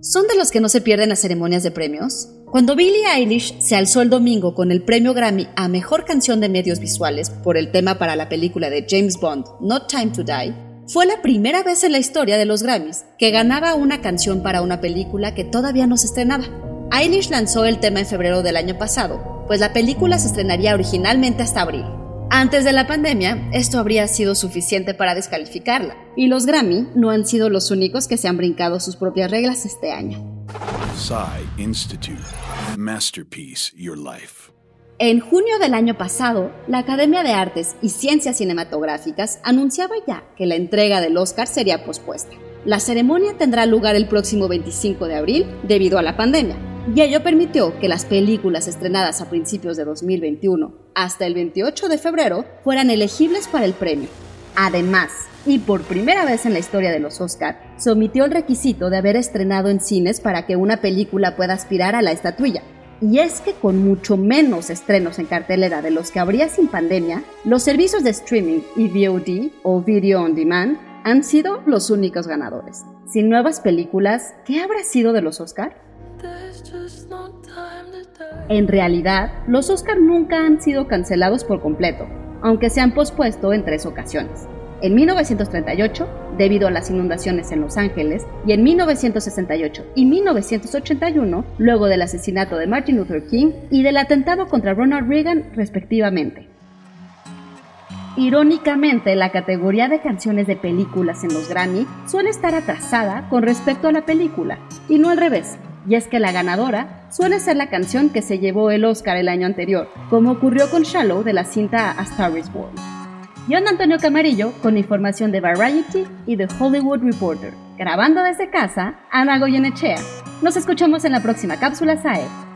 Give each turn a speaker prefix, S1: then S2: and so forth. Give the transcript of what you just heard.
S1: ¿Son de los que no se pierden las ceremonias de premios? Cuando Billie Eilish se alzó el domingo con el premio Grammy a Mejor Canción de Medios Visuales por el tema para la película de James Bond, Not Time to Die, fue la primera vez en la historia de los Grammys que ganaba una canción para una película que todavía no se estrenaba. Eilish lanzó el tema en febrero del año pasado, pues la película se estrenaría originalmente hasta abril. Antes de la pandemia, esto habría sido suficiente para descalificarla, y los Grammy no han sido los únicos que se han brincado sus propias reglas este año.
S2: Institute. Masterpiece Your Life.
S1: En junio del año pasado, la Academia de Artes y Ciencias Cinematográficas anunciaba ya que la entrega del Oscar sería pospuesta. La ceremonia tendrá lugar el próximo 25 de abril debido a la pandemia, y ello permitió que las películas estrenadas a principios de 2021 hasta el 28 de febrero fueran elegibles para el premio. Además, y por primera vez en la historia de los Oscar, se omitió el requisito de haber estrenado en cines para que una película pueda aspirar a la estatuilla. Y es que con mucho menos estrenos en cartelera de los que habría sin pandemia, los servicios de streaming y VOD o Video On Demand han sido los únicos ganadores. Sin nuevas películas, ¿qué habrá sido de los Oscar? En realidad, los Oscar nunca han sido cancelados por completo, aunque se han pospuesto en tres ocasiones. En 1938, debido a las inundaciones en Los Ángeles, y en 1968 y 1981, luego del asesinato de Martin Luther King y del atentado contra Ronald Reagan, respectivamente. Irónicamente, la categoría de canciones de películas en los Grammy suele estar atrasada con respecto a la película, y no al revés y es que la ganadora suele ser la canción que se llevó el Oscar el año anterior, como ocurrió con Shallow de la cinta A Star is Born. Antonio Camarillo con información de Variety y The Hollywood Reporter. Grabando desde casa, Ana Goyenechea. Nos escuchamos en la próxima cápsula SAE.